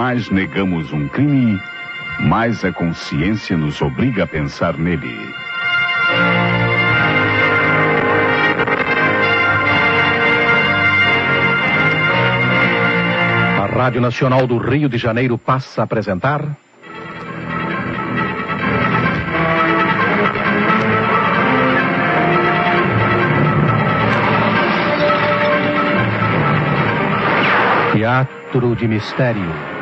mais negamos um crime, mais a consciência nos obriga a pensar nele. A Rádio Nacional do Rio de Janeiro passa a apresentar. Teatro de Mistério.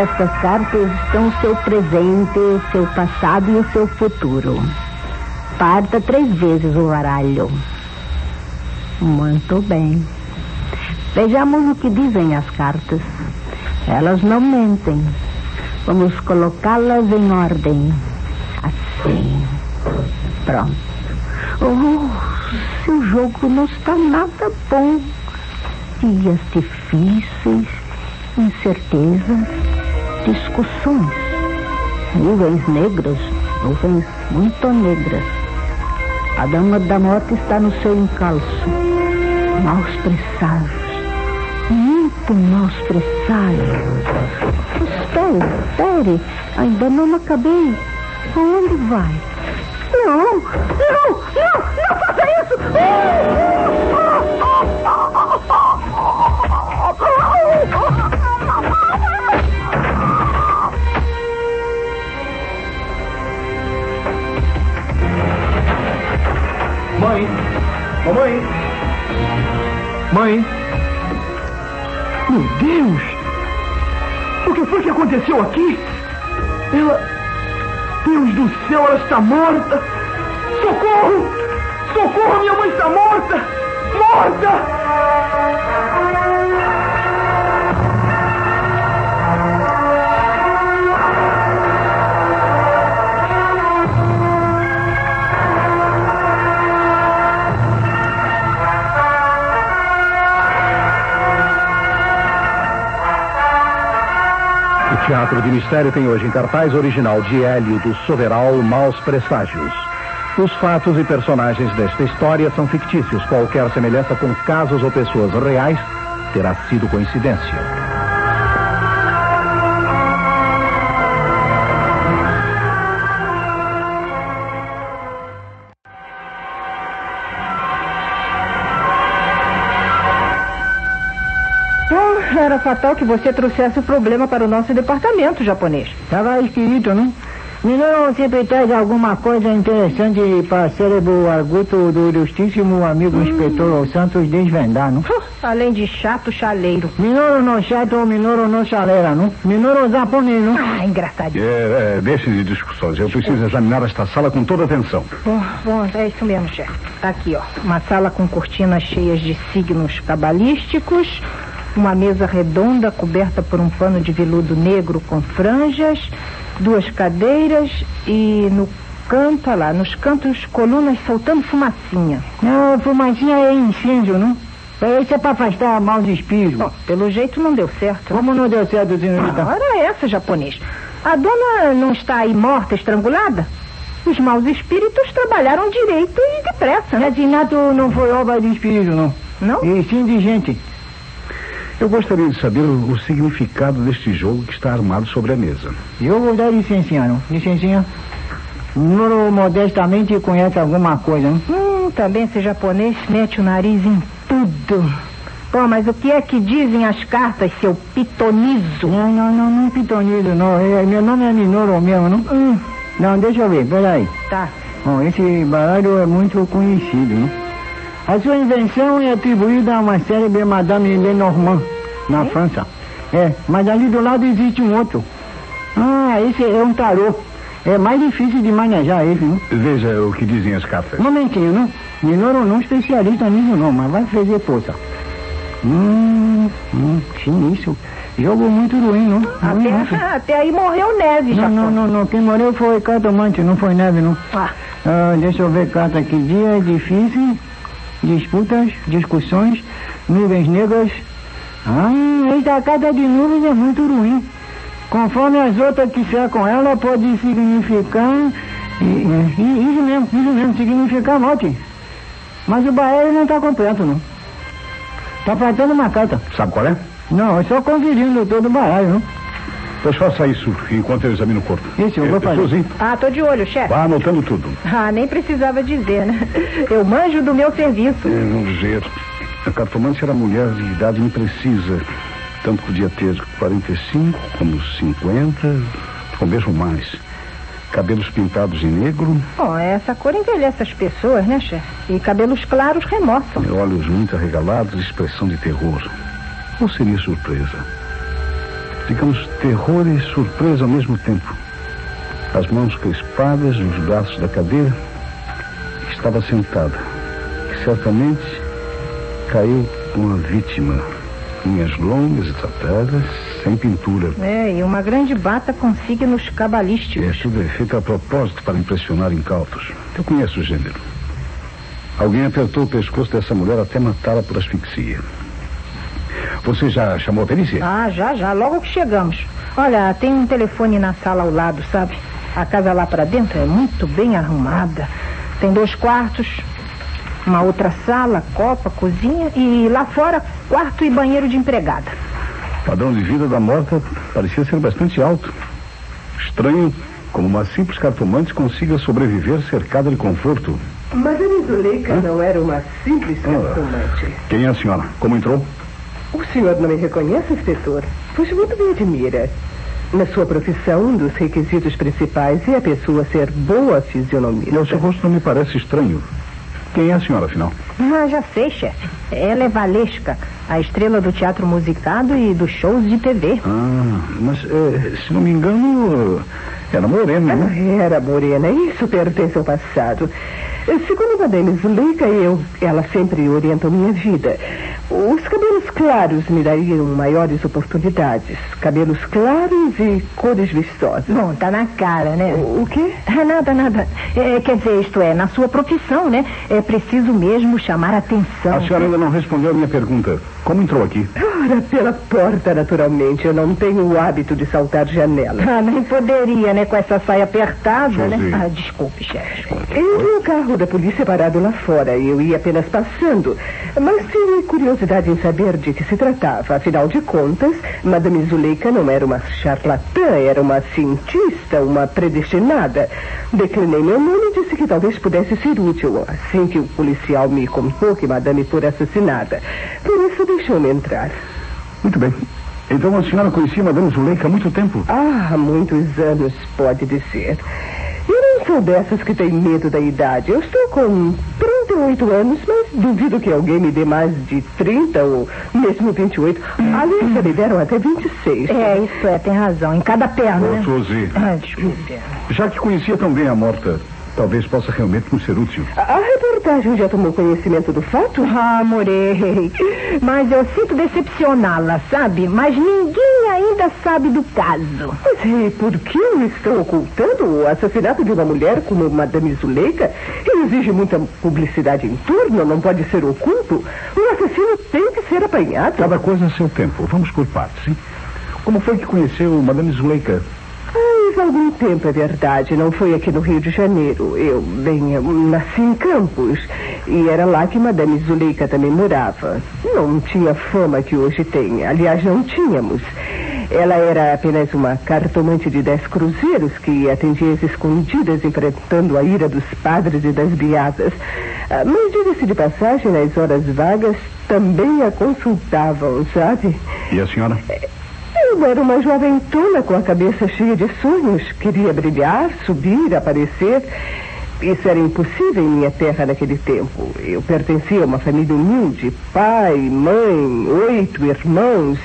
Aqui nestas cartas estão o seu presente, o seu passado e o seu futuro. Parta três vezes o baralho. Muito bem. Vejamos o que dizem as cartas. Elas não mentem. Vamos colocá-las em ordem. Assim. Pronto. Oh, seu jogo não está nada bom. Dias difíceis, incertezas, discussões. Nuvens negras, nuvens muito negras. A dama da morte está no seu encalço. Maus presságios. Muito maus presságios. Espere, espere. Ainda não acabei. Onde vai? Não, não, não, não faça isso! Mãe! Mamãe! Mãe! Meu Deus! O que foi que aconteceu aqui? Ela. Deus do céu, ela está morta! Socorro! Socorro, minha mãe está morta! Morta! Teatro de Mistério tem hoje em cartaz original de Hélio do Soveral Maus Presságios. Os fatos e personagens desta história são fictícios. Qualquer semelhança com casos ou pessoas reais terá sido coincidência. Fatal que você trouxesse o problema para o nosso departamento japonês. Estava escrito, não? Minoru sempre traz alguma coisa interessante para o cérebro arguto do ilustríssimo amigo inspetor Santos desvendar, não? Uh, além de chato chaleiro. Minoru no chato ou Minoru no chaleira, não? Minoru japonês, não? Ah, engraçadinho. É, é, deixe de discussões. Eu preciso examinar esta sala com toda atenção. Bom, bom, é isso mesmo, chefe. Tá aqui, ó. Uma sala com cortinas cheias de signos cabalísticos, uma mesa redonda coberta por um pano de veludo negro com franjas, duas cadeiras e no canto, olha lá, nos cantos colunas soltando fumacinha. Não, fumacinha é incêndio, não? Isso é para afastar maus espíritos. Bom, pelo jeito não deu certo. Como não deu certo, senhorita? Ora essa, japonês. A dona não está aí morta, estrangulada? Os maus espíritos trabalharam direito e depressa, né? Assassinato não foi obra de espírito, não. Não? E sim de gente. Eu gostaria de saber o, o significado deste jogo que está armado sobre a mesa. Eu vou dar licencinha, não? Licencinha. Minoru modestamente conhece alguma coisa, não? Hum, também esse japonês mete o nariz em tudo. Pô, mas o que é que dizem as cartas, seu pitonizo? Não, não, não, não pitonido, não. É, meu nome é Minoru mesmo, não? Hum, Não, deixa eu ver, peraí. tá. Bom, esse baralho é muito conhecido, não? A sua invenção é atribuída a uma célebre Madame Lenormand, na França. É, mas ali do lado existe um outro. Ah, esse é um tarô. É mais difícil de manejar esse, não? Veja o que dizem as cartas. Momentinho, não? Menor não especialista nisso não, mas vai fazer força. Hum, hum, sinistro. Jogo muito ruim, não? Ruim, não. Até, até aí morreu neve, já. Não, não, não, não. Quem morreu foi cartomante, não foi neve, não. Ah, Ah, deixa eu ver carta aqui. Dia difícil, disputas, discussões, nuvens negras. Ah, essa carta de nuvens é muito ruim. Conforme as outras que cercam ela, pode significar. Isso mesmo, isso mesmo, significar morte. Mas o baralho não está completo, não. Tá faltando uma carta. Sabe qual é? Não, é só conferindo todo o baralho, não? Pois faça isso enquanto eu examino o corpo. Isso, eu vou Eh, fazer. Suzy, ah, tô de olho, chefe. vá anotando tudo. Ah, nem precisava dizer, né? Eu manjo do meu serviço. Eh, Vamos dizer, a cartomante era mulher de idade imprecisa. Tanto podia ter 45 como 50, ou mesmo mais. Cabelos pintados em negro, Bom, essa cor envelhece as pessoas, né, chefe? E cabelos claros remoçam. olhos muito arregalados, expressão de terror. Ou seria surpresa? Digamos, terror e surpresa ao mesmo tempo. As mãos crispadas nos braços da cadeira. Estava sentada. E certamente caiu uma vítima. Unhas longas e tratadas, sem pintura. É, e uma grande bata com signos É, cabalísticos. tudo é feito a propósito para impressionar incautos. Eu conheço o gênero. Alguém apertou o pescoço dessa mulher até matá-la por asfixia. Você já chamou a perícia? Ah, já, já, logo que chegamos. Olha, tem um telefone na sala ao lado, sabe? A casa lá pra dentro é muito bem arrumada. Tem dois quartos, uma outra sala, copa, cozinha e lá fora, quarto e banheiro de empregada. O padrão de vida da morta parecia ser bastante alto. Estranho como uma simples cartomante consiga sobreviver cercada de conforto. Madame Zuleika não era uma simples cartomante. Quem é a senhora? Como entrou? O senhor não me reconhece, inspetor? Pois muito me admira. Na sua profissão, um dos requisitos principais é a pessoa ser boa fisionomia. O seu rosto não me parece estranho. Quem é a senhora, afinal? Ah, já sei, chefe. Ela é Valesca, a estrela do teatro musicado e dos shows de TV. Ah, mas eh, se não me engano, era morena, né? Era morena, isso pertence ao passado. Segundo Madame Zuleika, eu, ela sempre orientou minha vida. Os cabelos claros me dariam maiores oportunidades. Cabelos claros e cores vistosas. Bom, tá na cara, né? O, o quê? Ah, nada, nada. É, quer dizer, isto é, na sua profissão, né? É preciso mesmo chamar a atenção. A senhora ainda não respondeu a minha pergunta. Como entrou aqui? Ora, pela porta, naturalmente. Eu não tenho o hábito de saltar janela. Ah, nem poderia, né? Com essa saia apertada, Sozinho. né? Ah, desculpe, chefe. Eu vi o carro da polícia parado lá fora. Eu ia apenas passando. Mas tive curiosidade em saber de que se tratava. Afinal de contas, Madame Zuleika não era uma charlatã, era uma cientista, uma predestinada. Declinei meu nome e disse que talvez pudesse ser útil. Assim que o policial me contou que Madame fora assassinada. Por isso deixou-me entrar. Muito bem. Então a senhora conhecia Madame Zuleika há muito tempo? Ah, há muitos anos, pode dizer. Eu não sou dessas que tem medo da idade. Eu estou com 38 anos, mas duvido que alguém me dê mais de 30 ou mesmo 28. Aliás, já me deram até 26. É, isso é, tem razão. Em cada perna, Ô, né? Suzy, Ah, desculpe. já que conhecia tão bem a morta, talvez possa realmente nos ser útil. A a reportagem já tomou conhecimento do fato? Ah, morei. Mas eu sinto decepcioná-la, sabe? Mas ninguém ainda sabe do caso. Mas e por que o estão ocultando? O assassinato de uma mulher como Madame Zuleika Ele exige muita publicidade em torno, não pode ser oculto. O assassino tem que ser apanhado. Cada coisa a seu tempo. Vamos por partes, hein? Como foi que conheceu Madame Zuleika? Faz algum tempo, é verdade. Não foi aqui no Rio de Janeiro. Eu, bem, eu nasci em Campos. E era lá que Madame Zuleika também morava. Não tinha fama que hoje tem. Aliás, não tínhamos. Ela era apenas uma cartomante de dez cruzeiros que atendia as escondidas, enfrentando a ira dos padres e das beatas. Ah, Mas, diga-se de passagem, nas horas vagas também a consultavam, sabe? E a senhora? Eu era uma jovem tona com a cabeça cheia de sonhos. Queria brilhar, subir, aparecer. Isso era impossível em minha terra naquele tempo. Eu pertencia a uma família humilde. Pai, mãe, oito irmãos.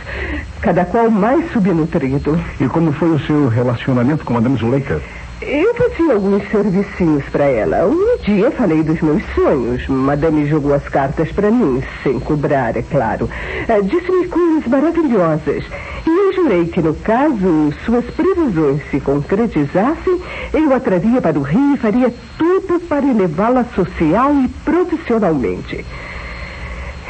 cada qual mais subnutrido. E como foi o seu relacionamento com Madame Zuleika? Eu fazia alguns servicinhos para ela. Um dia falei dos meus sonhos. Madame jogou as cartas para mim, sem cobrar, é claro. Eh, Disse-me coisas maravilhosas. E eu jurei que, no caso suas previsões se concretizassem, eu a traria para o Rio e faria tudo para elevá-la social e profissionalmente.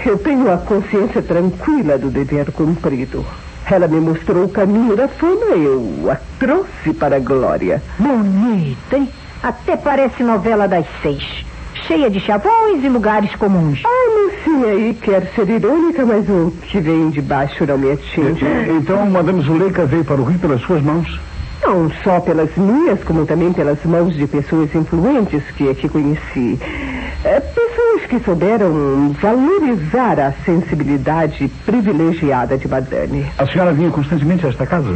Eu tenho a consciência tranquila do dever cumprido. Ela me mostrou o caminho da fama, eu a trouxe para a glória. Bonita, hein? Até parece novela das seis. Cheia de chavões e lugares comuns. A mocinha aí quer ser irônica, mas o que vem de baixo não me atinge. Então, Madame Zuleika veio para o Rio pelas suas mãos? Não só pelas minhas, como também pelas mãos de pessoas influentes que aqui conheci. É, pessoas que souberam valorizar a sensibilidade privilegiada de Madame. A senhora vinha constantemente a esta casa?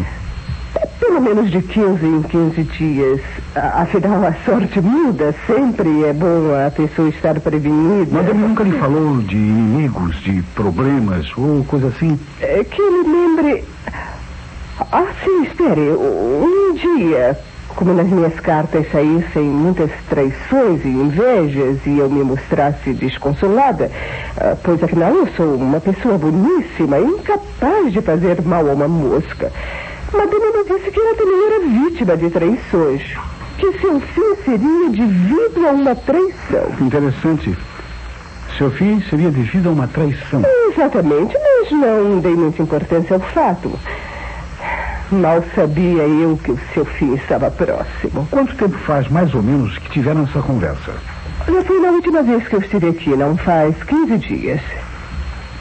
Pelo menos de 15 em 15 dias. A- Afinal, a sorte muda. Sempre é bom a pessoa estar prevenida. Madame nunca lhe falou de inimigos, de problemas ou coisa assim? É que eu me lembre. Ah, sim, espere. Um dia, como nas minhas cartas saíssem muitas traições e invejas e eu me mostrasse desconsolada, ah, pois afinal eu sou uma pessoa boníssima, incapaz de fazer mal a uma mosca. Madame me disse que ela também era vítima de traições. Que seu fim seria devido a uma traição. Interessante. Seu fim seria devido a uma traição. Exatamente, mas não dei muita importância ao fato. Mal sabia eu que o seu fim estava próximo. Quanto tempo faz, mais ou menos, que tiveram essa conversa? Já foi na última vez que eu estive aqui, não faz 15 dias.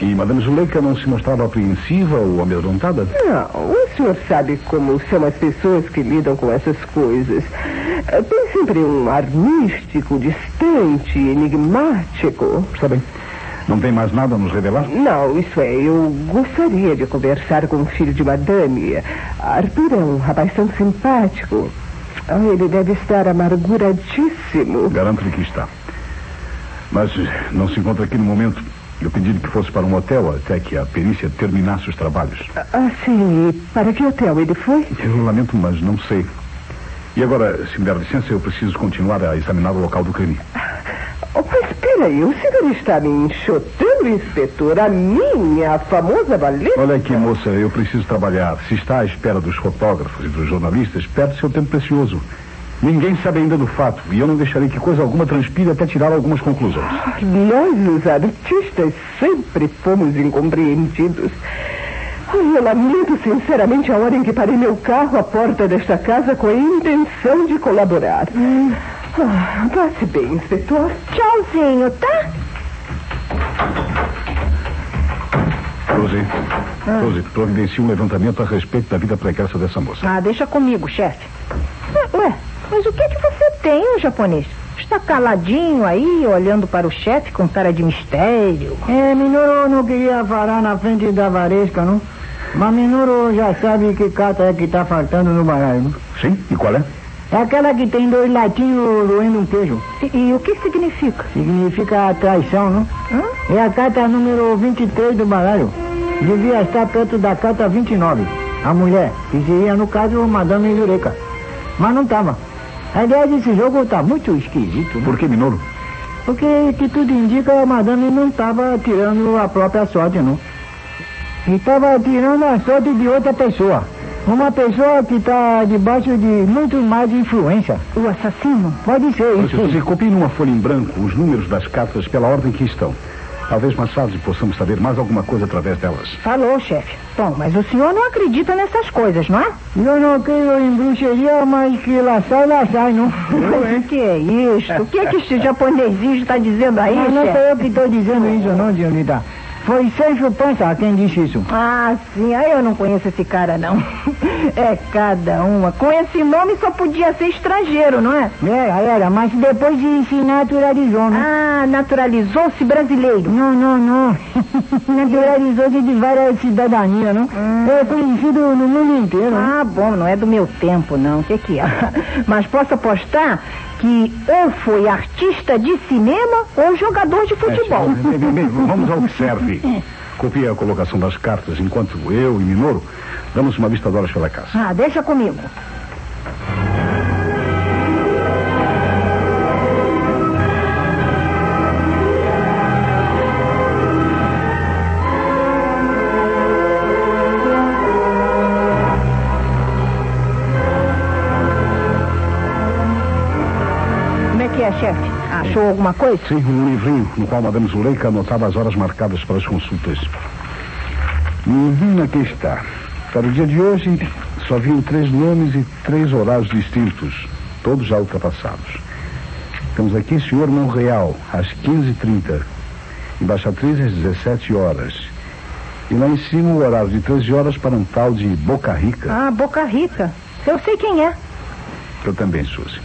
E Madame Zuleika não se mostrava apreensiva ou amedrontada? Não, o senhor sabe como são as pessoas que lidam com essas coisas. Tem sempre um ar místico, distante, enigmático. Está bem. Não tem mais nada a nos revelar? Não, isso é, eu gostaria de conversar com o filho de madame. Arthur é um rapaz tão simpático. Ah, ele deve estar amarguradíssimo. Garanto-lhe que está. Mas eh, não se encontra aqui no momento. Eu pedi-lhe que fosse para um hotel até que a perícia terminasse os trabalhos. Ah, sim, e para que hotel ele foi? Eu lamento, mas não sei. E agora, se me der licença, eu preciso continuar a examinar o local do crime. Oh, mas peraí, o senhor está me enxotando, inspetor? A minha, a famosa valeta? Olha aqui, moça, eu preciso trabalhar. Se está à espera dos fotógrafos e dos jornalistas, perde seu tempo precioso. Ninguém sabe ainda do fato, e eu não deixarei que coisa alguma transpire até tirar algumas conclusões. Nós, os artistas, sempre fomos incompreendidos. Eu lamento sinceramente a hora em que parei meu carro à porta desta casa com a intenção de colaborar. Ah, Vá-se bem, inspetor. Tchauzinho, tá? Rose, Rose, providencie um levantamento a respeito da vida pregressa dessa moça. Ah, deixa comigo, chefe. Ah, Ué, mas o que é que você tem, japonês? Está caladinho aí, olhando para o chefe com cara de mistério. É, Minoro não queria falar na frente da varesca, não? Mas Minoro já sabe que carta é que tá faltando no baralho, não? Sim? E qual é? É aquela que tem dois latinhos roendo um queijo. E, e o que significa? Significa traição, não? É a carta número 23 do baralho. Devia estar perto da carta 29. A mulher, que seria, no caso, Madame Jureca. Mas não estava. Aliás, esse jogo tá muito esquisito, né? Por que, Minoro? Porque, que tudo indica, a Madame não estava tirando a própria sorte, não. E estava tirando a sorte de outra pessoa. Uma pessoa que está debaixo de muito mais influência. O assassino? Pode ser isso. você copie numa folha em branco os números das cartas pela ordem que estão. Talvez mais tarde possamos saber mais alguma coisa através delas. Falou, chefe. Bom, mas o senhor não acredita nessas coisas, não é? Eu não creio em bruxaria, mas que lá sai, lá sai, não. O que é isso? O que é que esse japonesinho está dizendo aí, Mas não sou eu que estou dizendo isso, não, Dionita. Foi Sérgio Pança quem disse isso. Ah, sim. Aí eu não conheço esse cara, não. É cada uma. Com esse nome só podia ser estrangeiro, não é? Era, era, mas depois de se naturalizou, né? Ah, naturalizou-se brasileiro. Não, não, não. Naturalizou-se de várias cidadanias, não? É conhecido no mundo inteiro. né? Ah, bom, não é do meu tempo, não. O que que é? Mas posso apostar que ou foi artista de cinema ou jogador de futebol. É, bem, bem, vamos ao que serve. copie a colocação das cartas enquanto eu e Minoro damos uma vista de olhos pela casa. Ah, deixa comigo. Achou alguma coisa? Sim, um livrinho no qual Madame Zuleika anotava as horas marcadas para as consultas. Uhum, aqui está. Para o dia de hoje, só haviam três nomes e três horários distintos, todos já ultrapassados. Temos aqui Senhor Monreal, às 15h30. Embaixatriz, às 17 horas. E lá em cima, o horário de 13 horas para um tal de Boca Rica. Ah, Boca Rica. Eu sei quem é. Eu também, Suzy.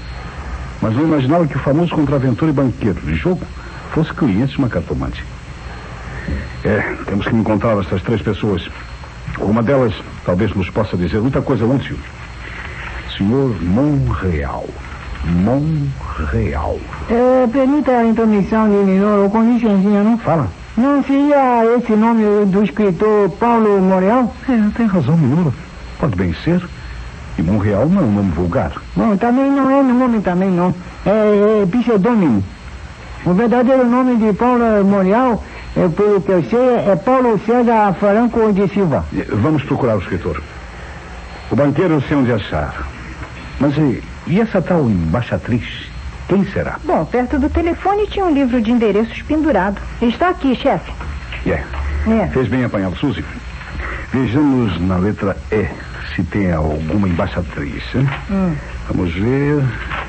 Mas não imaginava que o famoso contraventor e banqueiro de jogo fosse cliente de uma cartomante. É, temos que encontrar essas três pessoas. Uma delas talvez nos possa dizer muita coisa útil. Senhor Monreal. Monreal. É, permita a intromissão de Minoro com licencinha, não? Fala. Não seria esse nome do escritor Paulo Moreal? É, tem razão, Minoro. Pode bem ser. E Monreal não é um nome vulgar. Bom, também não é nome também não. É, é pseudônimo. O verdadeiro nome de Paulo Moreal, é, pelo que eu sei, é Paulo César Franco de Silva. Vamos procurar o escritor. O banqueiro eu sei onde achar. Mas e, e essa tal embaixatriz? Quem será? Bom, perto do telefone tinha um livro de endereços pendurado. Está aqui, chefe. É. É. Fez bem apanhado, Suzy. Vejamos na letra E se tem alguma embaixatriz. hein? Vamos ver.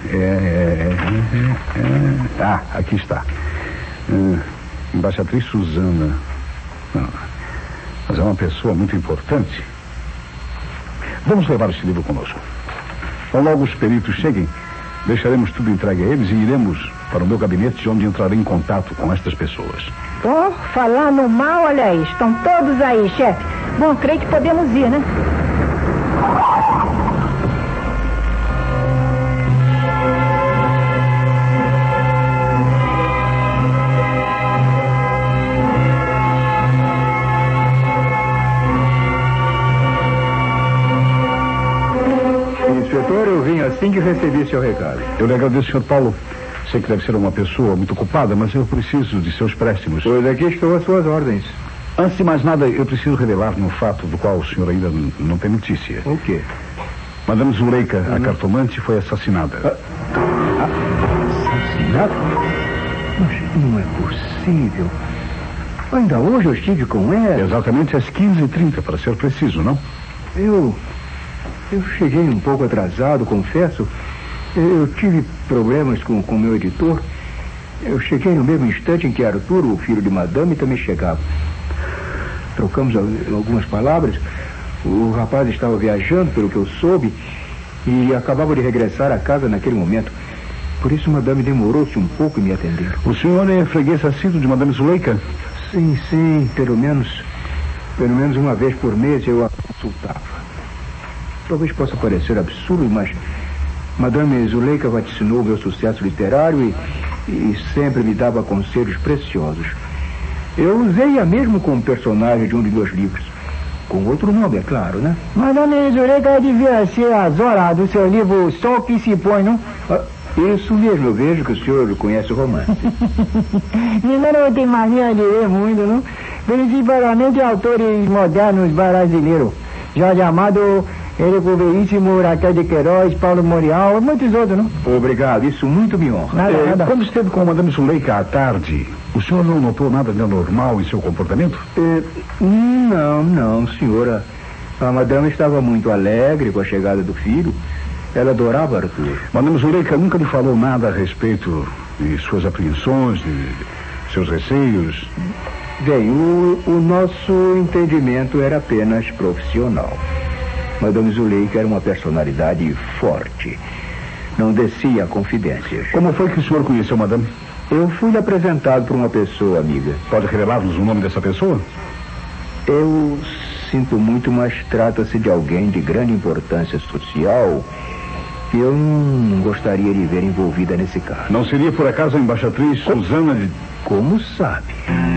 É, é, é, é. Ah, aqui está. Hum, embaixatriz Suzana. Não, mas é uma pessoa muito importante. Vamos levar esse livro conosco. Quando logo os peritos cheguem, deixaremos tudo entregue a eles e iremos para o meu gabinete, onde entrarei em contato com estas pessoas. Bom, falar no mal, olha aí, estão todos aí, chefe. Bom, creio que podemos ir, né? Inspetor, eu vim assim que recebi seu recado. Eu lhe agradeço, Sr. Paulo. Sei que deve ser uma pessoa muito ocupada, mas eu preciso de seus préstimos. Pois aqui estou às suas ordens. Antes de mais nada, eu preciso revelar um fato do qual o senhor ainda não tem notícia. O quê? Madame Zuleika, a cartomante, foi assassinada. Assassinado? Mas não é possível. Ainda hoje eu estive com ela. Exatamente às 15h30, para ser preciso, não? Eu. Eu cheguei um pouco atrasado, confesso. Eu, eu tive problemas com o meu editor. Eu cheguei no mesmo instante em que Arthur, o filho de Madame, também chegava. Trocamos al- algumas palavras. O rapaz estava viajando, pelo que eu soube, e acabava de regressar a casa naquele momento. Por isso, Madame demorou-se um pouco em me atender. O senhor é freguês assíduo de Madame Zuleika? Sim, sim, pelo menos, pelo menos uma vez por mês eu a consultava. Talvez possa parecer absurdo, mas Madame Zuleika vaticinou meu sucesso literário e, e sempre me dava conselhos preciosos. Eu usei-a mesmo como personagem de um de meus livros. Com outro nome, é claro, né? Madame Zuleika devia ser a Zora do seu livro Sol que se põe, não? Ah, isso mesmo, eu vejo que o senhor conhece o romance. Menino tem mania de ler muito, não? Principalmente autores modernos brasileiros. Jorge Amado, Érico Veríssimo, Raquel de Queiroz, Paulo Morial e muitos outros, não? Obrigado, isso muito me honra. Nada, Eh, nada. Quando esteve com Madame Zuleika à tarde, o senhor não notou nada de anormal em seu comportamento? Eh, não, não, senhora. A madame estava muito alegre com a chegada do filho. Ela adorava Arthur. Madame Zuleika nunca lhe falou nada a respeito de suas apreensões, de seus receios. Bem, o, o nosso entendimento era apenas profissional. Madame Zuleika era uma personalidade forte. Não descia a confidências. Como foi que o senhor conheceu Madame? Eu fui apresentado por uma pessoa amiga. Pode revelar-nos o nome dessa pessoa? Eu sinto muito, mas trata-se de alguém de grande importância social que eu não gostaria de ver envolvida nesse caso. Não seria por acaso a embaixatriz Susana de... Como sabe?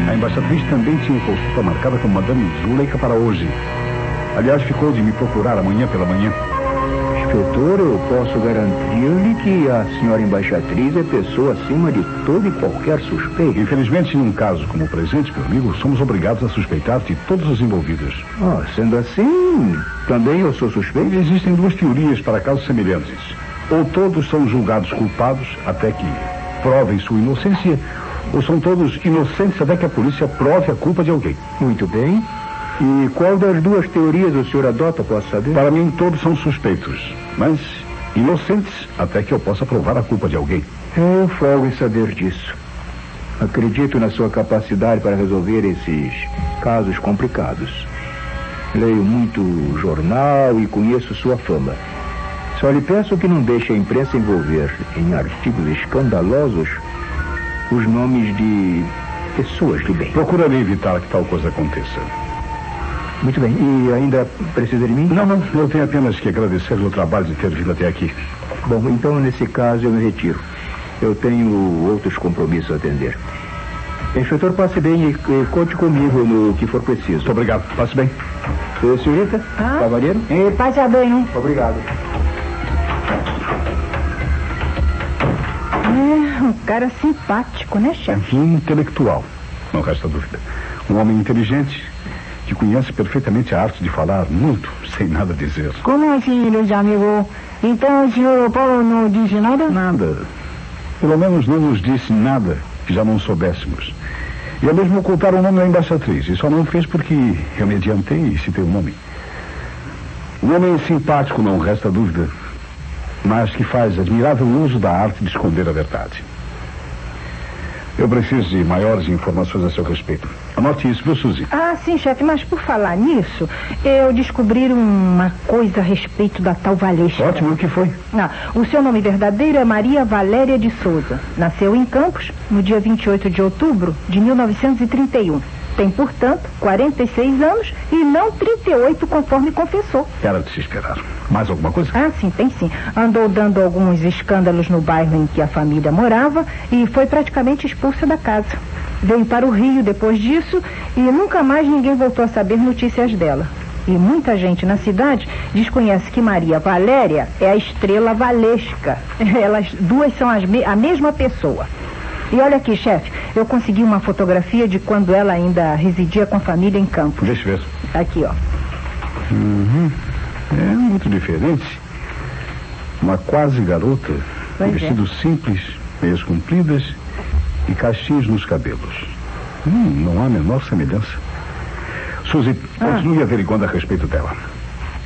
A embaixatriz também tinha consulta marcada com Madame Zuleika para hoje. Aliás, ficou de me procurar amanhã pela manhã. Inspetor, eu posso garantir-lhe que a senhora embaixatriz é pessoa acima de todo e qualquer suspeito. Infelizmente, num caso como o presente, meu amigo, somos obrigados a suspeitar de todos os envolvidos. Ah, sendo assim, também eu sou suspeito? Existem duas teorias para casos semelhantes. Ou todos são julgados culpados até que provem sua inocência, ou são todos inocentes até que a polícia prove a culpa de alguém. Muito bem. E qual das duas teorias o senhor adota, posso saber? Para mim, todos são suspeitos, mas inocentes até que eu possa provar a culpa de alguém. Eu folgo em saber disso. Acredito na sua capacidade para resolver esses casos complicados. Leio muito jornal e conheço sua fama. Só lhe peço que não deixe a imprensa envolver em artigos escandalosos os nomes de pessoas de bem. Procurarei evitar que tal coisa aconteça. Muito bem. E ainda precisa de mim? Não, não. Eu tenho apenas que agradecer o trabalho de ter vindo até aqui. Bom, então nesse caso eu me retiro. Eu tenho outros compromissos a atender. Inspetor, passe bem e, e conte comigo no que for preciso. Muito obrigado. Passe bem. Eh, senhorita? Ah? Cavalheiro? E passa bem, hein? Obrigado. É, um cara simpático, né, chefe? E intelectual, não resta dúvida. Um homem inteligente que conhece perfeitamente a arte de falar muito, sem nada dizer. Como assim, Luiz amigo? Então o senhor Paulo não disse nada? Nada. Pelo menos não nos disse nada que já não soubéssemos. E é mesmo ocultar o nome da embaixatriz. E só não fez porque eu me adiantei e citei o nome. Um homem simpático, não resta dúvida, mas que faz admirável uso da arte de esconder a verdade. Eu preciso de maiores informações a seu respeito. Anote isso, viu, Suzy? Ah, sim, chefe, mas por falar nisso, eu descobri uma coisa a respeito da tal Valesca. Ótimo, o que foi? Ah, o seu nome verdadeiro é Maria Valéria de Souza. Nasceu em Campos no dia 28 de outubro de 1931. Tem, portanto, 46 anos e não 38, conforme confessou. Era de se esperar. Mais alguma coisa? Ah, sim, tem sim. Andou dando alguns escândalos no bairro em que a família morava e foi praticamente expulsa da casa. Veio para o Rio depois disso e nunca mais ninguém voltou a saber notícias dela. E muita gente na cidade desconhece que Maria Valéria é a estrela valesca. Elas duas são as me a mesma pessoa. E olha aqui, chefe, eu consegui uma fotografia de quando ela ainda residia com a família em Campos. Deixa eu ver. Aqui, ó. Uhum. É muito diferente. Uma quase garota, Pois é. vestidos simples, meias compridas e cachinhos nos cabelos. Hum, não há a menor semelhança. Suzy, continue averiguando a respeito dela.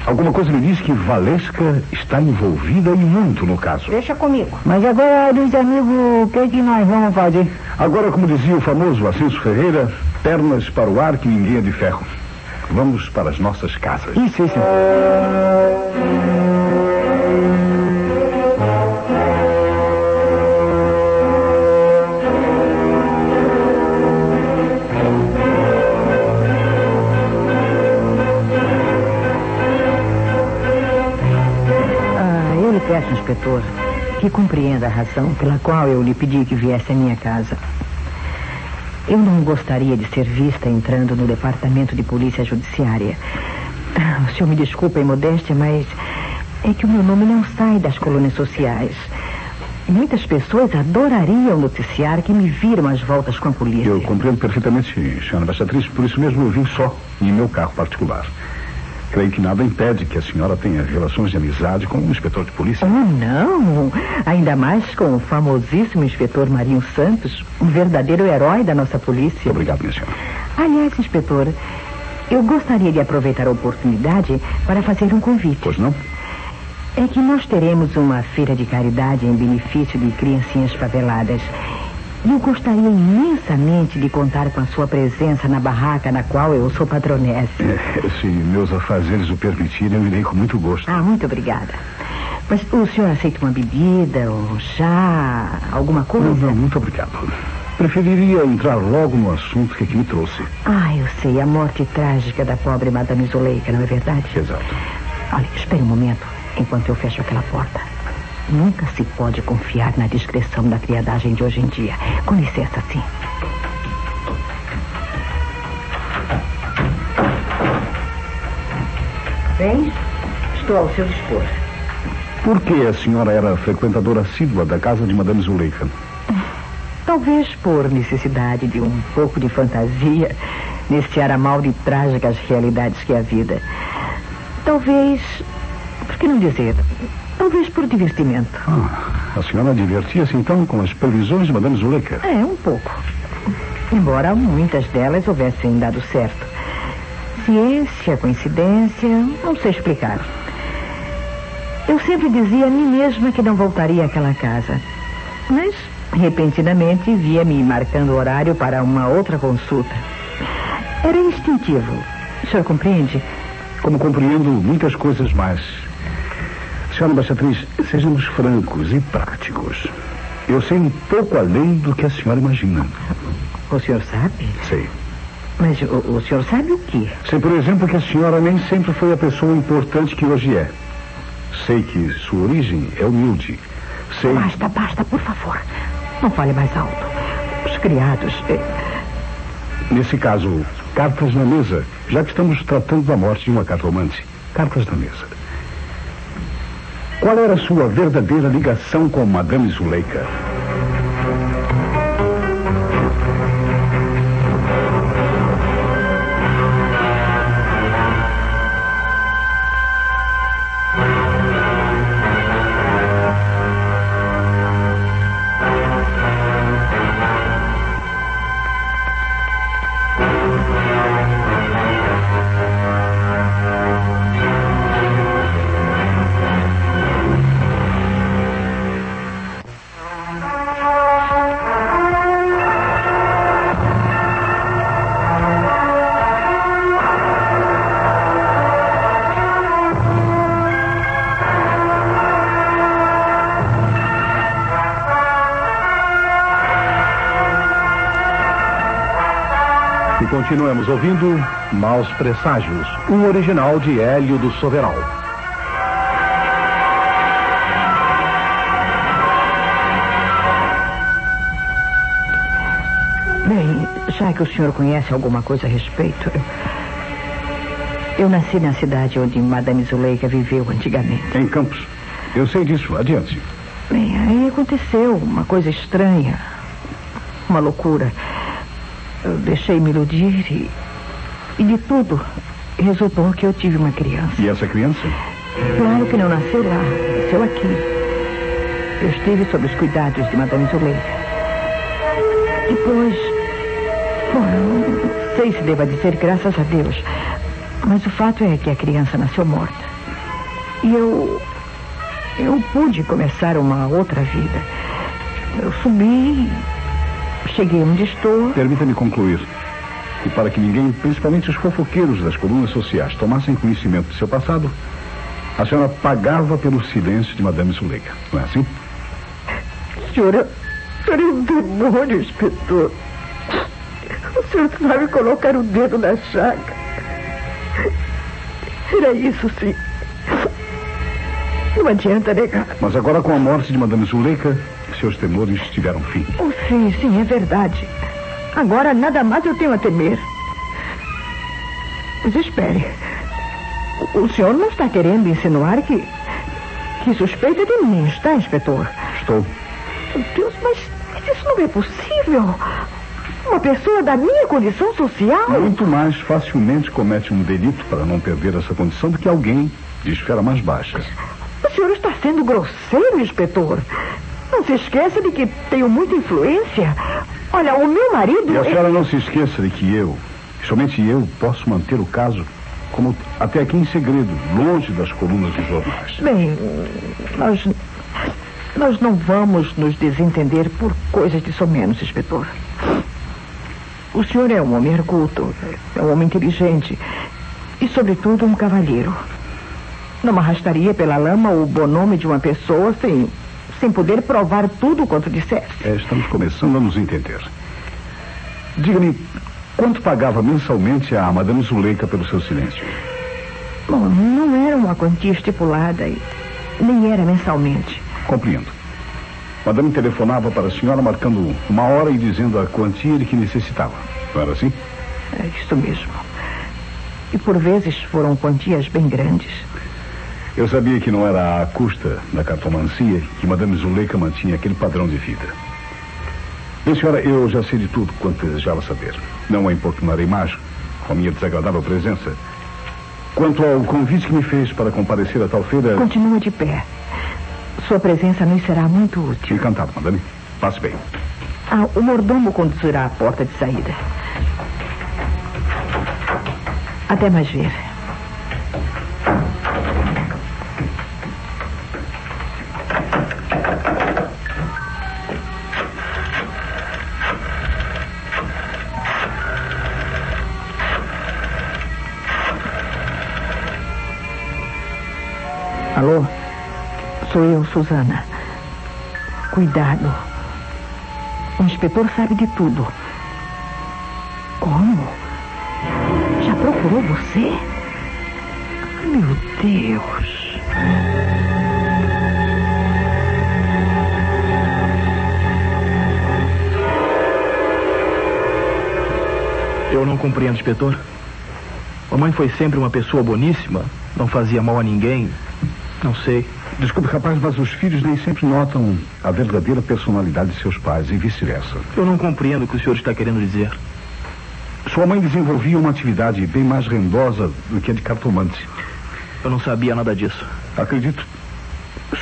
Alguma coisa me diz que Valesca está envolvida e muito no caso. Deixa comigo. Mas agora, Luiz amigo, o que, que nós vamos fazer? Agora, como dizia o famoso Ascenso Ferreira, pernas para o ar que ninguém é de ferro. Vamos para as nossas casas. Isso, isso. Inspetor, que compreenda a razão pela qual eu lhe pedi que viesse à minha casa. Eu não gostaria de ser vista entrando no departamento de polícia judiciária. Ah, O senhor me desculpa a imodéstia, mas é que o meu nome não sai das colônias sociais. Muitas pessoas adorariam noticiar que me viram às voltas com a polícia. Eu compreendo perfeitamente, senhora embaixatriz, por isso mesmo eu vim só, em meu carro particular. Creio que nada impede que a senhora tenha relações de amizade com um inspetor de polícia. Oh, não! Ainda mais com o famosíssimo inspetor Marinho Santos, um verdadeiro herói da nossa polícia. Obrigado, minha senhora. Aliás, inspetor, eu gostaria de aproveitar a oportunidade para fazer um convite. Pois não? É que nós teremos uma feira de caridade em benefício de criancinhas faveladas. E eu gostaria imensamente de contar com a sua presença na barraca na qual eu sou patronessa. É, se meus afazeres o permitirem, eu irei com muito gosto. Ah, muito obrigada. Mas o senhor aceita uma bebida, um chá, alguma coisa? Não, não, muito obrigado. Preferiria entrar logo no assunto que aqui me trouxe. Ah, eu sei, a morte trágica da pobre Madame Zuleika, não é verdade? Exato. Olha, espere um momento, enquanto eu fecho aquela porta. Nunca se pode confiar na discreção da criadagem de hoje em dia. Com licença, sim. Bem, estou ao seu dispor. Por que a senhora era frequentadora assídua da casa de Madame Zuleika? Talvez por necessidade de um pouco de fantasia neste aramal de trágicas realidades que é a vida. Talvez. Por que não dizer? Talvez por divertimento. Ah, a senhora divertia-se então com as previsões de Madame Zuleika? É, um pouco. Embora muitas delas houvessem dado certo. Ciência, coincidência, não sei explicar. Eu sempre dizia a mim mesma que não voltaria àquela casa. Mas, repentinamente, via-me marcando horário para uma outra consulta. Era instintivo. O senhor compreende? Como compreendo muitas coisas mais. Senhora Embaixatriz, sejamos francos e práticos. Eu sei um pouco além do que a senhora imagina. O senhor sabe? Sei. Mas o, o senhor sabe o quê? Sei, por exemplo, que a senhora nem sempre foi a pessoa importante que hoje é. Sei que sua origem é humilde. Sei. Basta, basta, por favor. Não fale mais alto. Os criados. eh, Nesse caso, cartas na mesa, já que estamos tratando da morte de uma cartomante. Cartas na mesa. Qual era sua verdadeira ligação com Madame Zuleika? Continuamos ouvindo Maus Presságios, um original de Hélio do Soveral. Bem, já que o senhor conhece alguma coisa a respeito, eu, eu nasci na cidade onde Madame Zuleika viveu antigamente. Em Campos. Eu sei disso. Adiante. Bem, aí aconteceu uma coisa estranha, uma loucura. Eu deixei me iludir e, e de tudo resultou que eu tive uma criança. E essa criança? Claro que não nasceu lá, nasceu aqui. Eu estive sob os cuidados de Madame Zuleika. Depois, bom, não sei se deva dizer graças a Deus, mas o fato é que a criança nasceu morta. E eu, eu pude começar uma outra vida. Eu subi, cheguei onde estou. Permita-me concluir. E para que ninguém, principalmente os fofoqueiros das colunas sociais, tomassem conhecimento do seu passado, a senhora pagava pelo silêncio de Madame Zuleika. Não é assim? Senhora, senhor é um demônio, inspetor. O senhor sabe colocar o dedo na chaga. Era isso, sim. Não adianta negar. Mas agora, com a morte de Madame Zuleika, seus temores tiveram fim. Sim, sim, é verdade. Agora nada mais eu tenho a temer. Mas espere. O- senhor não está querendo insinuar que. que suspeita de mim, está, inspetor? Estou. Meu Deus, mas, mas isso não é possível. Uma pessoa da minha condição social. Muito mais facilmente comete um delito para não perder essa condição do que alguém de esfera mais baixa. O senhor está sendo grosseiro, inspetor. Não se esqueça de que tenho muita influência. Olha, o meu marido. E a é- senhora não se esqueça de que eu, somente eu, posso manter o caso como até aqui em segredo, longe das colunas dos jornais. Bem, nós. Nós não vamos nos desentender por coisas de somenos, inspetor. O senhor é um homem arguto, é um homem inteligente e, sobretudo, um cavalheiro. Não arrastaria pela lama o bom nome de uma pessoa sem, sem poder provar tudo quanto dissesse. É, estamos começando a nos entender. Diga-me, quanto pagava mensalmente a Madame Zuleika pelo seu silêncio? Bom, não era uma quantia estipulada e nem era mensalmente. Compreendo. Madame telefonava para a senhora marcando uma hora e dizendo a quantia de que necessitava. Não era assim? É isso mesmo. E por vezes foram quantias bem grandes. Eu sabia que não era à custa da cartomancia que Madame Zuleika mantinha aquele padrão de vida. Bem, senhora, eu já sei de tudo quanto desejava saber. Não a importunarei mais com a minha desagradável presença. Quanto ao convite que me fez para comparecer a tal feira. Continua de pé. Sua presença nos será muito útil. Encantado, madame. Passe bem. Ah, o mordomo conduzirá à porta de saída. Até mais ver. Suzana. Cuidado. O inspetor sabe de tudo. Como? Já procurou você? Meu Deus. Eu não compreendo, inspetor. Mamãe foi sempre uma pessoa boníssima, não fazia mal a ninguém. Não sei. Desculpe, rapaz, mas os filhos nem sempre notam a verdadeira personalidade de seus pais e vice-versa. Eu não compreendo o que o senhor está querendo dizer. Sua mãe desenvolvia uma atividade bem mais rendosa do que a de cartomante. Eu não sabia nada disso. Acredito.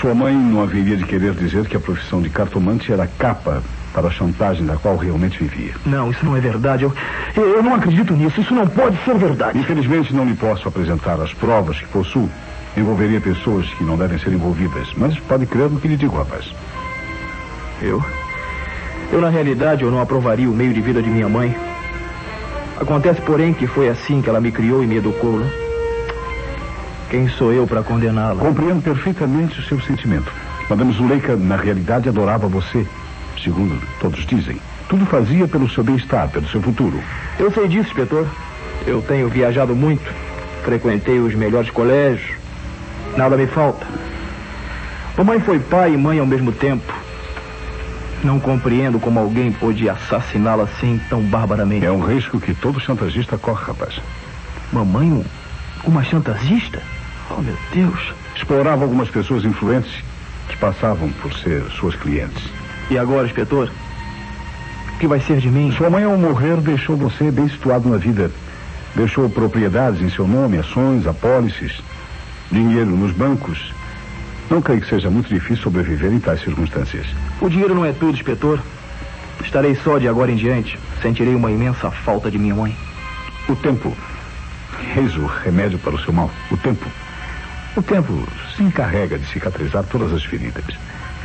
Sua mãe não haveria de querer dizer que a profissão de cartomante era capa para a chantagem da qual realmente vivia. Não, isso não é verdade. Eu, eu não acredito nisso. Isso não pode ser verdade. Infelizmente, não lhe posso apresentar as provas que possuo. Envolveria pessoas que não devem ser envolvidas. Mas pode crer no que lhe digo, rapaz. Eu? Eu, na realidade, eu não aprovaria o meio de vida de minha mãe. Acontece, porém, que foi assim que ela me criou e me educou, né? Quem sou eu para condená-la? Compreendo perfeitamente o seu sentimento. Madame Zuleika, na realidade, adorava você, segundo todos dizem. Tudo fazia pelo seu bem-estar, pelo seu futuro. Eu sei disso, inspetor. Eu tenho viajado muito, frequentei os melhores colégios. Nada me falta. Mamãe foi pai e mãe ao mesmo tempo. Não compreendo como alguém pôde assassiná-la assim tão barbaramente. É um risco que todo chantagista corre, rapaz. Mamãe, um- uma chantagista? Oh, meu Deus. Explorava algumas pessoas influentes que passavam por ser suas clientes. E agora, inspetor? O que vai ser de mim? Sua mãe, ao morrer, deixou você bem situado na vida. Deixou propriedades em seu nome, ações, apólices, dinheiro nos bancos. Não creio que seja muito difícil sobreviver em tais circunstâncias. O dinheiro não é tudo, inspetor. Estarei só de agora em diante. Sentirei uma imensa falta de minha mãe. O tempo. Eis o remédio para o seu mal. O tempo. O tempo se encarrega de cicatrizar todas as feridas.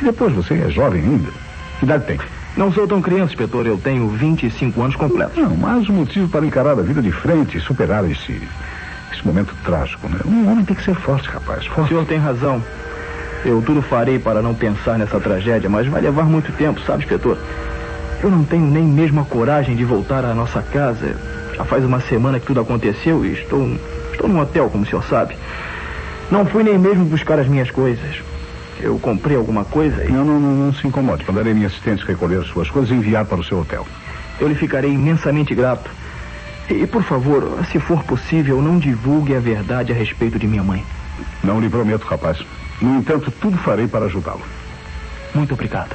E depois você é jovem ainda. Que idade tem? Não sou tão criança, inspetor. Eu tenho 25 anos completos. Não, mas um motivo para encarar a vida de frente e superar esse, esse momento trágico, né? Um homem tem que ser forte, rapaz. O Forte. senhor tem razão. Eu tudo farei para não pensar nessa tragédia, mas vai levar muito tempo, sabe, inspetor? Eu não tenho nem mesmo a coragem de voltar à nossa casa. Já faz uma semana que tudo aconteceu e estou, estou num hotel, como o senhor sabe. Não fui nem mesmo buscar as minhas coisas. Eu comprei alguma coisa e Não, não, não, não se incomode. Mandarei minha assistente recolher suas coisas e enviar para o seu hotel. eu lhe ficarei imensamente grato. E, por favor, se for possível, não divulgue a verdade a respeito de minha mãe. Não lhe prometo, rapaz. No entanto, tudo farei para ajudá-lo. Muito obrigado.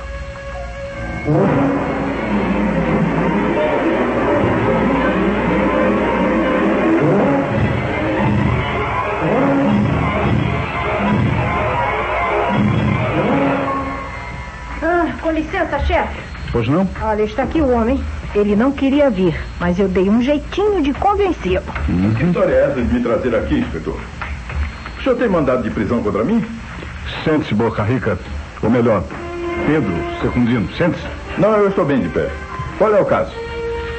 Ah, com licença, chefe. Pois não? Olha, está aqui o homem. Ele não queria vir, mas eu dei um jeitinho de convencê-lo. Que história é essa de me trazer aqui, inspetor? O senhor tem mandado de prisão contra mim? Sente-se, Boca Rica. Ou melhor, Pedro Secundino. Sente-se. Não, eu estou bem de pé. Qual é o caso?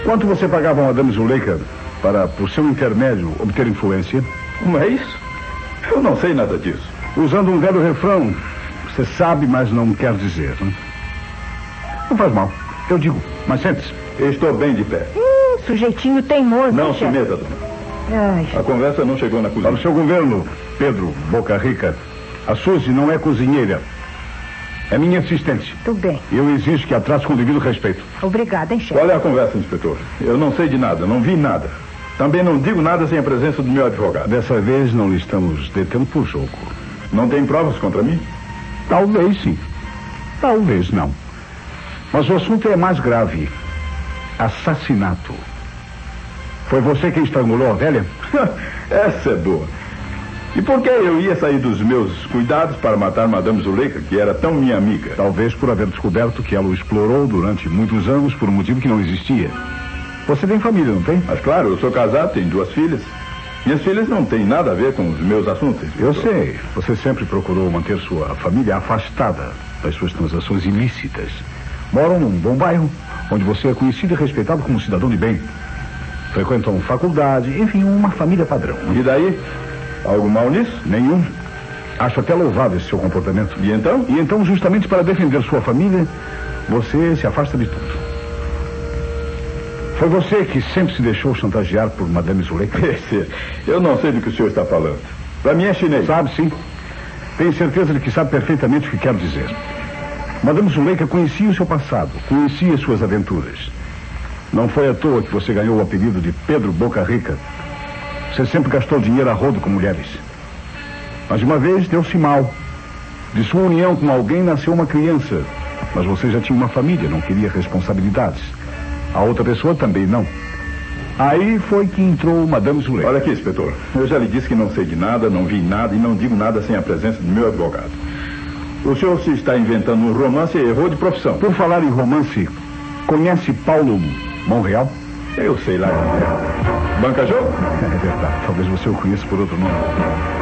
Quanto você pagava a Madame Zuleika para, por seu intermédio, obter influência? Como é isso? Eu não sei nada disso. Usando um velho refrão, você sabe, mas não quer dizer. Né? Não faz mal. Eu digo, mas sente-se. Estou bem de pé. Hum, sujeitinho teimoso, Não se meta, dona. Ai, A conversa não chegou na Para o cozinha. seu governo, Pedro Boca Rica, a Suzy não é cozinheira. É minha assistente. tudo bem. Eu exijo que a trate com devido respeito. Obrigada, hein, chefe? Qual é a conversa, inspetor? Eu não sei de nada, não vi nada. Também não digo nada sem a presença do meu advogado. Dessa vez não lhe estamos detendo por jogo. Não tem provas contra mim? Talvez sim. Talvez não. Mas o assunto é mais grave. Assassinato. Foi você quem estrangulou a velha? Essa é boa. E por que eu ia sair dos meus cuidados para matar Madame Zuleika, que era tão minha amiga? Talvez por haver descoberto que ela o explorou durante muitos anos por um motivo que não existia. Você tem família, não tem? Mas claro, eu sou casado, tenho duas filhas. Minhas filhas não têm nada a ver com os meus assuntos. Eu sei. Você sempre procurou manter sua família afastada das suas transações ilícitas. Moram num bom bairro, onde você é conhecido e respeitado como cidadão de bem. Frequentam faculdade, enfim, uma família padrão. E daí? Algo mal nisso? Nenhum. Acho até louvável esse seu comportamento. E então? E então, justamente para defender sua família, você se afasta de tudo. Foi você que sempre se deixou chantagear por Madame Zuleika? Eu não sei do que o senhor está falando. Para mim é chinês. Sabe sim. Tenho certeza de que sabe perfeitamente o que quero dizer. Madame Zuleika conhecia o seu passado, conhecia suas aventuras. Não foi à toa que você ganhou o apelido de Pedro Boca Rica. Você sempre gastou dinheiro a rodo com mulheres. Mas uma vez deu-se mal. De sua união com alguém nasceu uma criança. Mas você já tinha uma família, não queria responsabilidades. A outra pessoa também não. Aí foi que entrou Madame Zuleika. Olha aqui, inspetor. Eu já lhe disse que não sei de nada, não vi nada e não digo nada sem a presença do meu advogado. O senhor se está inventando um romance e errou de profissão. Por falar em romance, conhece Paulo Monreal? Eu sei lá. Banca Jogo? É verdade, talvez você o conheça por outro nome.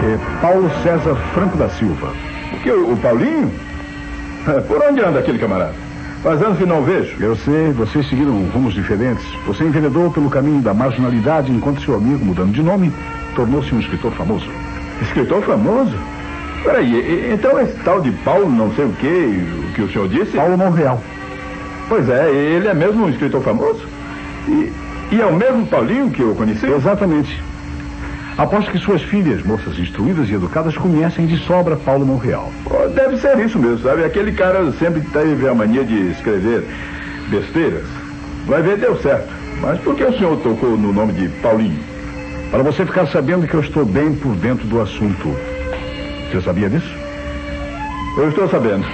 É Paulo César Franco da Silva. O que, o, o Paulinho? Por onde anda aquele camarada? Faz anos que não vejo. Eu sei, vocês seguiram rumos diferentes. Você enveredou pelo caminho da marginalidade enquanto seu amigo, mudando de nome, tornou-se um escritor famoso. Escritor famoso? Peraí, então esse tal de Paulo não sei o que, o que o senhor disse? Paulo Monreal. Pois é, ele é mesmo um escritor famoso? E, e é o mesmo Paulinho que eu conheci? Exatamente. Aposto que suas filhas, moças instruídas e educadas, conhecem de sobra Paulo Monreal. Oh, deve ser isso mesmo, sabe? Aquele cara sempre teve a mania de escrever besteiras. Vai ver, deu certo. Mas por que o senhor tocou no nome de Paulinho? Para você ficar sabendo que eu estou bem por dentro do assunto. Você sabia disso? Eu estou sabendo.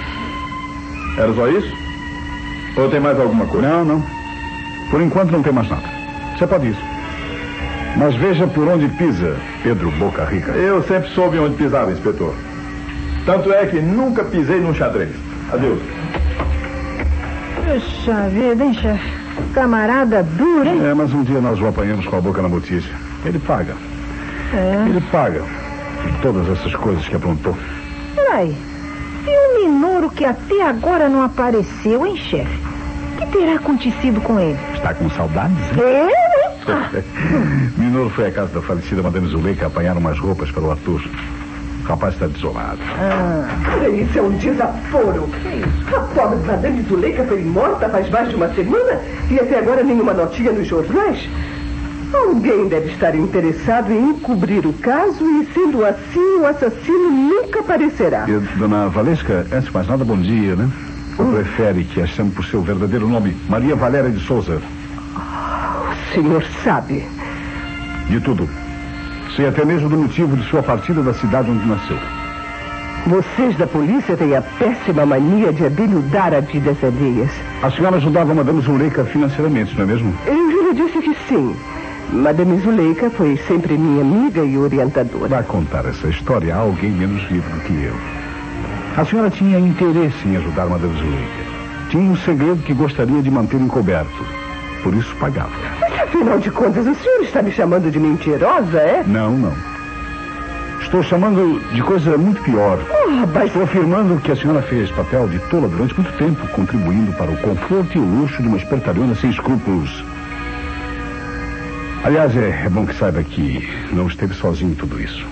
Era só isso? Ou tem mais alguma coisa? Não, não. Por enquanto não tem mais nada. Você pode ir. Mas veja por onde pisa Pedro Boca Rica. Eu sempre soube onde pisava, inspetor. Tanto é que nunca pisei num xadrez. Adeus. Puxa vida, hein, chefe? Camarada duro, hein? É, mas um dia nós o apanhamos com a boca na notícia. Ele paga. É. Ele paga todas essas coisas que aprontou. Peraí. E o Minoro que até agora não apareceu, hein, chefe? O que terá acontecido com ele? Está com saudades? hein? É, né? Minoro foi à casa da falecida Madame Zuleika apanhar umas roupas para o Arthur. O rapaz está desolado. Isso é um desaforo. A pobre Madame Zuleika foi morta faz mais de uma semana e até agora nenhuma notinha nos jornais. Alguém deve estar interessado em encobrir o caso e, sendo assim, o assassino nunca aparecerá. E, dona Valesca, antes de mais nada, bom dia, né? Ou prefere que a chame por seu verdadeiro nome, Maria Valéria de Souza? O senhor sabe. De tudo. Sei até mesmo do motivo de sua partida da cidade onde nasceu. Vocês da polícia têm a péssima mania de abelhudar a vidas alheias. A senhora ajudava a Madame Zuleika financeiramente, não é mesmo? Eu já lhe disse que sim. Madame Zuleika foi sempre minha amiga e orientadora. Vai contar essa história a alguém menos vivo do que eu. A senhora tinha interesse em ajudar Madame Zuleika. Tinha um segredo que gostaria de manter encoberto. Por isso pagava. Mas afinal de contas, o senhor está me chamando de mentirosa, é? Não, não. Estou chamando de coisa muito pior. Oh, mas Estou afirmando que a senhora fez papel de tola durante muito tempo, contribuindo para o conforto e o luxo de uma espertalhona sem escrúpulos. Aliás, é, é bom que saiba que não esteve sozinho em tudo isso.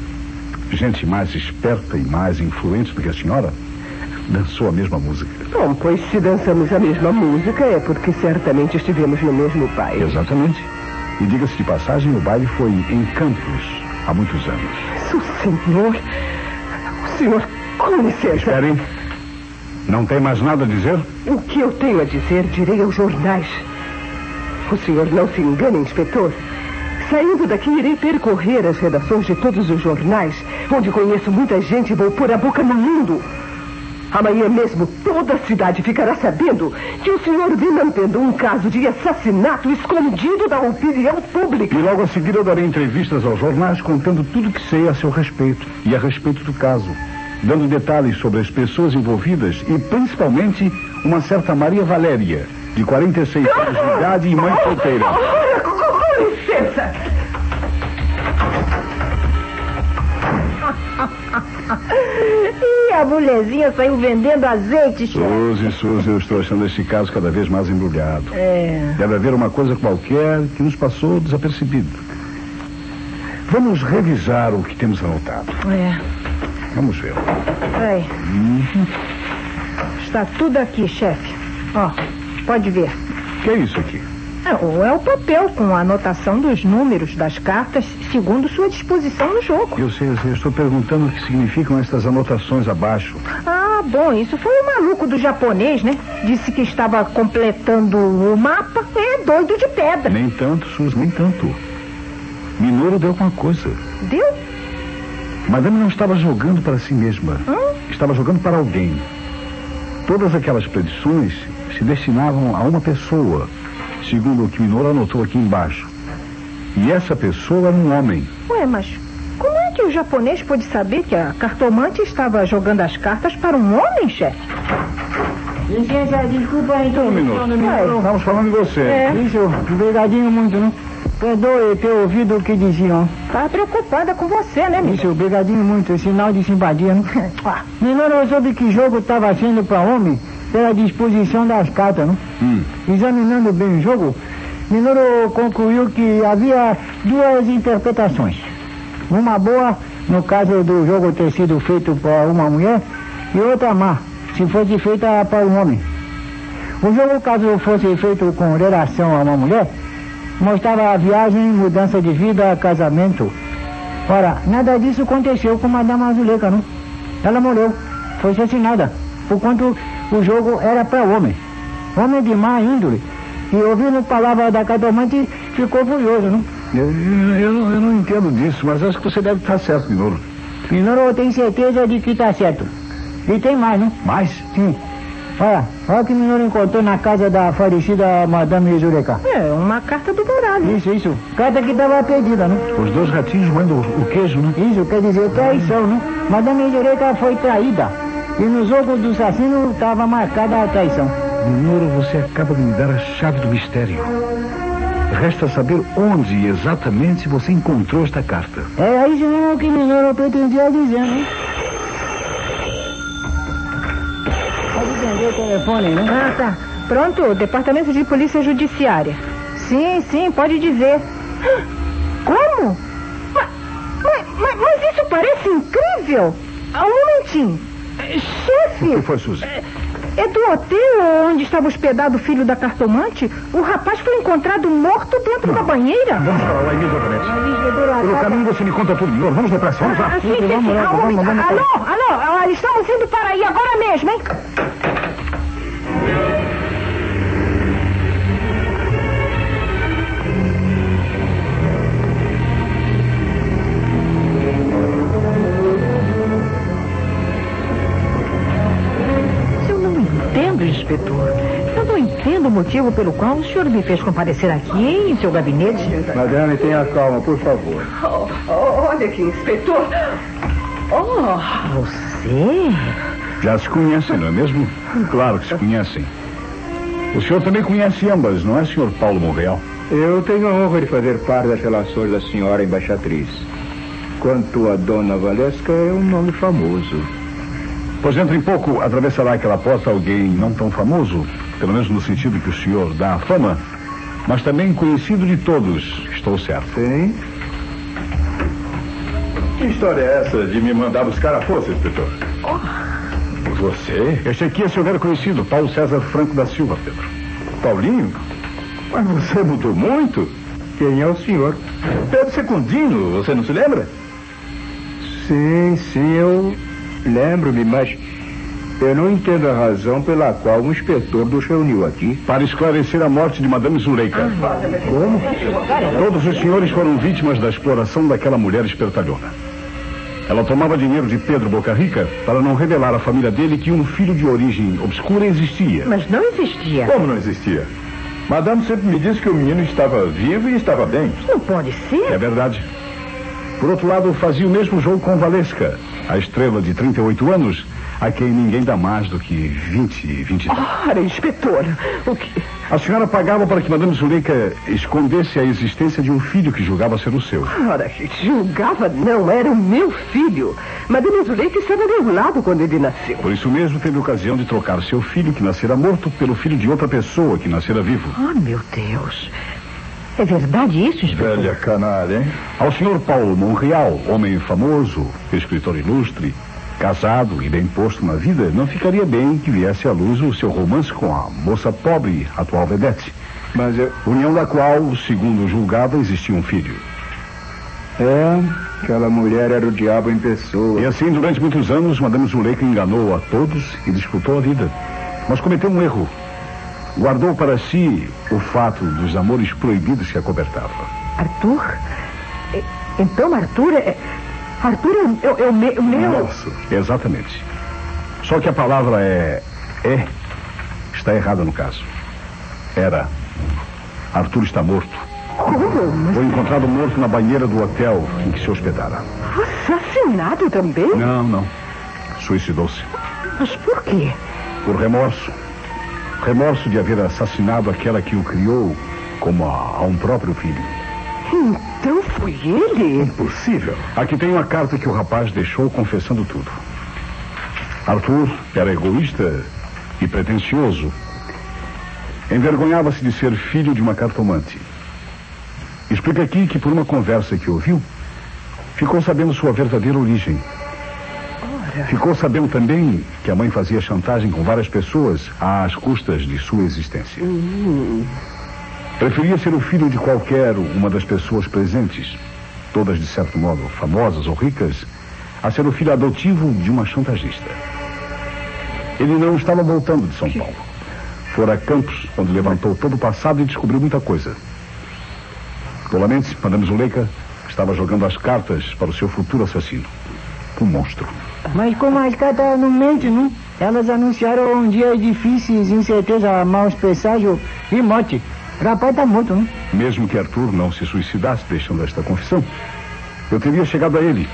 Gente mais esperta e mais influente do que a senhora dançou a mesma música. Bom, pois se dançamos a mesma música é porque certamente estivemos no mesmo baile. Exatamente. E diga-se de passagem, o baile foi em Campos há muitos anos. O senhor. O senhor. Com licença. Esperem. Não tem mais nada a dizer? O que eu tenho a dizer, direi aos jornais. O senhor não se engane, inspetor. Saindo daqui, irei percorrer as redações de todos os jornais, onde conheço muita gente e vou pôr a boca no mundo. Amanhã mesmo, toda a cidade ficará sabendo que o senhor vem mantendo um caso de assassinato escondido da opinião pública. E logo a seguir eu darei entrevistas aos jornais contando tudo que sei a seu respeito e a respeito do caso, dando detalhes sobre as pessoas envolvidas e principalmente uma certa Maria Valéria, de 46 anos de idade e mãe solteira. Com, licença. Ih, a mulherzinha saiu vendendo azeite, chefe. Suzy, Suzy, eu estou achando este caso cada vez mais embrulhado. É. Deve haver uma coisa qualquer que nos passou desapercebido. Vamos revisar o que temos anotado. É. Vamos ver. Peraí. Está tudo aqui, chefe. Ó, pode ver. O que é isso aqui? É, o- é o papel com a anotação dos números das cartas segundo sua disposição no jogo. Eu sei, eu sei, eu estou perguntando o que significam estas anotações abaixo. Ah, bom, isso foi o maluco do japonês, né? Disse que estava completando o mapa. É doido de pedra. Nem tanto, Suzy, nem tanto. Minoru deu alguma coisa. Deu? Madame não estava jogando para si mesma. Estava jogando para alguém. Todas aquelas predições se destinavam a uma pessoa, segundo o que Minoru anotou aqui embaixo. E essa pessoa era um homem. Ué, mas como é que o japonês pôde saber que a cartomante estava jogando as cartas para um homem, chefe? Licença, desculpa a Um interrupção do meu. Estamos falando de você. É. Isso, obrigadinho muito, né? Perdoe ter ouvido o que diziam. Tá preocupada com você, né, menino? Isso, obrigadinho muito, é sinal de simpatia, né? Ah, Menor eu soube que jogo estava sendo para homem pela disposição das cartas? Hum. Examinando bem o jogo, Minoru concluiu que havia duas interpretações. Uma boa, no caso do jogo ter sido feito para uma mulher, e outra má, se fosse feita para um homem. O jogo, caso fosse feito com relação a uma mulher, mostrava a viagem, mudança de vida, casamento. Ora, nada disso aconteceu com Madame Azuleika, não? Ela morreu, foi assassinada, por quanto o jogo era para homem. Homem de má índole. E ouvindo palavra da cartomante, ficou furioso, não? Eu, eu não- eu não entendo disso, mas acho que você deve estar certo, Minoru. Minoru tem certeza de que está certo. E tem mais, não? Mas, Sim. Olha, olha o que Minoru encontrou na casa da falecida Madame Zureka. é uma carta do Morales. Isso, isso. Carta que estava perdida, não? os dois ratinhos moendo o queijo, né? Isso quer dizer traição, não? Madame Zureka foi traída. E no jogo do assassino estava marcada a traição. Minoru, você acaba de me dar a chave do mistério. Resta saber onde exatamente você encontrou esta carta. É isso mesmo que Minoru pretendia dizer, né? Pode atender o telefone, né? Ah, tá. Pronto, Departamento de Polícia Judiciária. Sim, sim, pode dizer. Como? Mas, mas- mas- isso parece incrível! Um momentinho. Eh, O Chefe, que foi, Suzy? é do hotel onde estava hospedado o filho da cartomante? O rapaz foi encontrado morto dentro da banheira? Vamos para lá imediatamente. Pelo caminho você me conta tudo, Minoru. Vamos depressa, vamos lá. Ah, sim, sim, sim. vamos lá, Ah, vamos, oi, vamos. Alô, alô, estamos indo para aí agora mesmo, hein? Entendo, inspetor. Eu não entendo o motivo pelo qual o senhor me fez comparecer aqui em seu gabinete. Madame, tenha calma, por favor. Oh, oh, olha aqui, inspetor. Oh, Você? Já se conhecem, não é mesmo? Claro que se conhecem. O senhor também conhece ambas, não é, senhor Paulo Monreal? Eu tenho a honra de fazer parte das relações da senhora embaixatriz. Quanto a Dona Valesca, é um nome famoso. Pois dentro em pouco atravessará aquela porta alguém não tão famoso, pelo menos no sentido que o senhor dá a fama, mas também conhecido de todos, estou certo. Sim? Que história é essa de me mandar buscar a força, inspetor? Você? Este aqui é seu velho conhecido, Paulo César Franco da Silva, Pedro. Paulinho? Mas você mudou muito? Quem é o senhor? Pedro Secundino, você não se lembra? Sim, sim, eu lembro-me, mas Eu não entendo a razão pela qual o inspetor nos reuniu aqui. Para esclarecer a morte de Madame Zuleika. Como? Todos os senhores foram vítimas da exploração daquela mulher espertalhona. Ela tomava dinheiro de Pedro Boca Rica para não revelar à família dele que um filho de origem obscura existia. Mas não existia. Como não existia? Madame sempre me disse que o menino estava vivo e estava bem. Não pode ser. É verdade. Por outro lado, fazia o mesmo jogo com Valesca, a estrela de 38 anos, a quem ninguém dá mais do que 20, 20. Ora, inspetor, o que... A senhora pagava para que Madame Zuleika escondesse a existência de um filho que julgava ser o seu. Ora, julgava não, era o meu filho. Madame Zuleika estava ao meu lado quando ele nasceu. Por isso mesmo teve ocasião de trocar seu filho, que nascera morto, pelo filho de outra pessoa, que nascera vivo. Oh, meu Deus. É verdade isso, inspetor? Velha canalha, hein? Ao senhor Paulo Monreal, homem famoso, escritor ilustre, casado e bem posto na vida, não ficaria bem que viesse à luz o seu romance com a moça pobre, atual vedete. Mas eu... União da qual, segundo julgava, existia um filho. É, aquela mulher era o diabo em pessoa. E assim, durante muitos anos, Madame Zuleika enganou a todos e disputou a vida. Mas cometeu um erro. Guardou para si o fato dos amores proibidos que a cobertava. Arthur? Então, Arthur é. Arthur é, o- é o o meu. Nossa, exatamente. Só que a palavra é. É. Está errada no caso. Era. Arthur está morto. Como? Foi encontrado morto na banheira do hotel em que se hospedara. Assassinado também? Não, não. Suicidou-se. Mas por quê? Por remorso. Remorso de haver assassinado aquela que o criou como a, a um próprio filho. Então foi ele? Impossível. Aqui tem uma carta que o rapaz deixou confessando tudo. Arthur era egoísta e pretensioso. Envergonhava-se de ser filho de uma cartomante. Explica aqui que por uma conversa que ouviu, ficou sabendo sua verdadeira origem. Ficou sabendo também que a mãe fazia chantagem com várias pessoas às custas de sua existência. Preferia ser o filho de qualquer uma das pessoas presentes, todas de certo modo famosas ou ricas, a ser o filho adotivo de uma chantagista. Ele não estava voltando de São Paulo. Fora a Campos, onde levantou todo o passado e descobriu muita coisa. Tolamente, Madame Zuleika estava jogando as cartas para o seu futuro assassino. Um monstro. Mas como as cartas não mentem, não? Elas anunciaram dias difíceis, incerteza, maus presságios e morte. Rapaz tá morto, não? Mesmo que Arthur não se suicidasse deixando esta confissão, eu teria chegado a ele.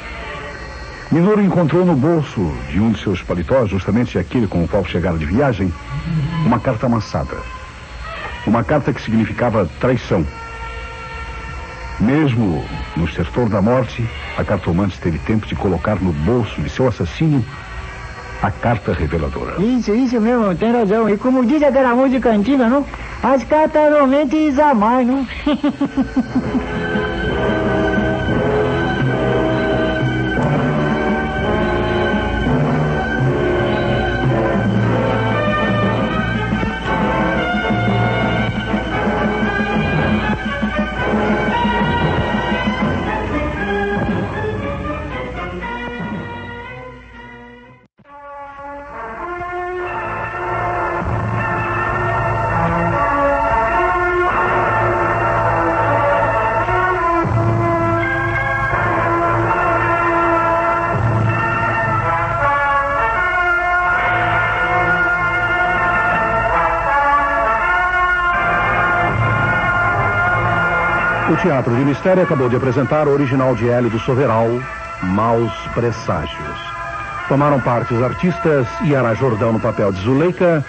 Minoro encontrou no bolso de um de seus paletós, justamente aquele com o qual chegara de viagem, uma carta amassada. Uma carta que significava traição. Mesmo no setor da morte, a cartomante teve tempo de colocar no bolso de seu assassino a carta reveladora. Isso, isso mesmo, tem razão. E como diz aquela música antiga, não? As cartas mentem jamais, não? Teatro de Mistério acabou de apresentar o original de Hélio do Soveral, Maus Presságios. Tomaram parte os artistas Yara Jordão no papel de Zuleika,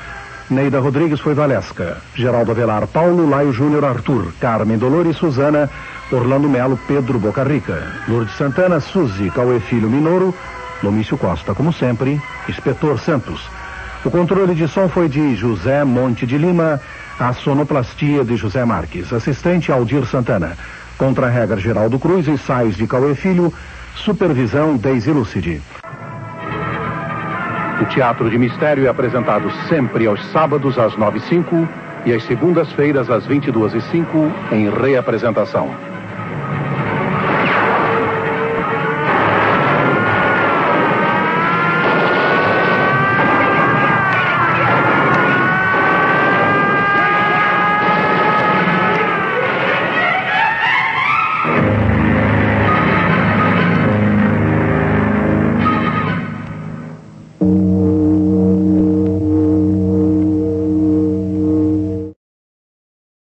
Neida Rodrigues foi Valesca, Geraldo Avelar Paulo, Laio Júnior Arthur, Carmen Dolores Suzana, Orlando Melo Pedro Bocarrica, Lourdes Santana Suzy Cauê Filho Minoro, Lomício Costa, como sempre, Inspetor Santos. O controle de som foi de José Monte de Lima, a sonoplastia de José Marques, assistente Aldir Santana, contra-regra Geraldo Cruz, ensaios de Cauê Filho, supervisão Deise Lucidi. O Teatro de Mistério é apresentado sempre aos sábados às 9 e 05 e às segundas-feiras às 22 e 05 em reapresentação.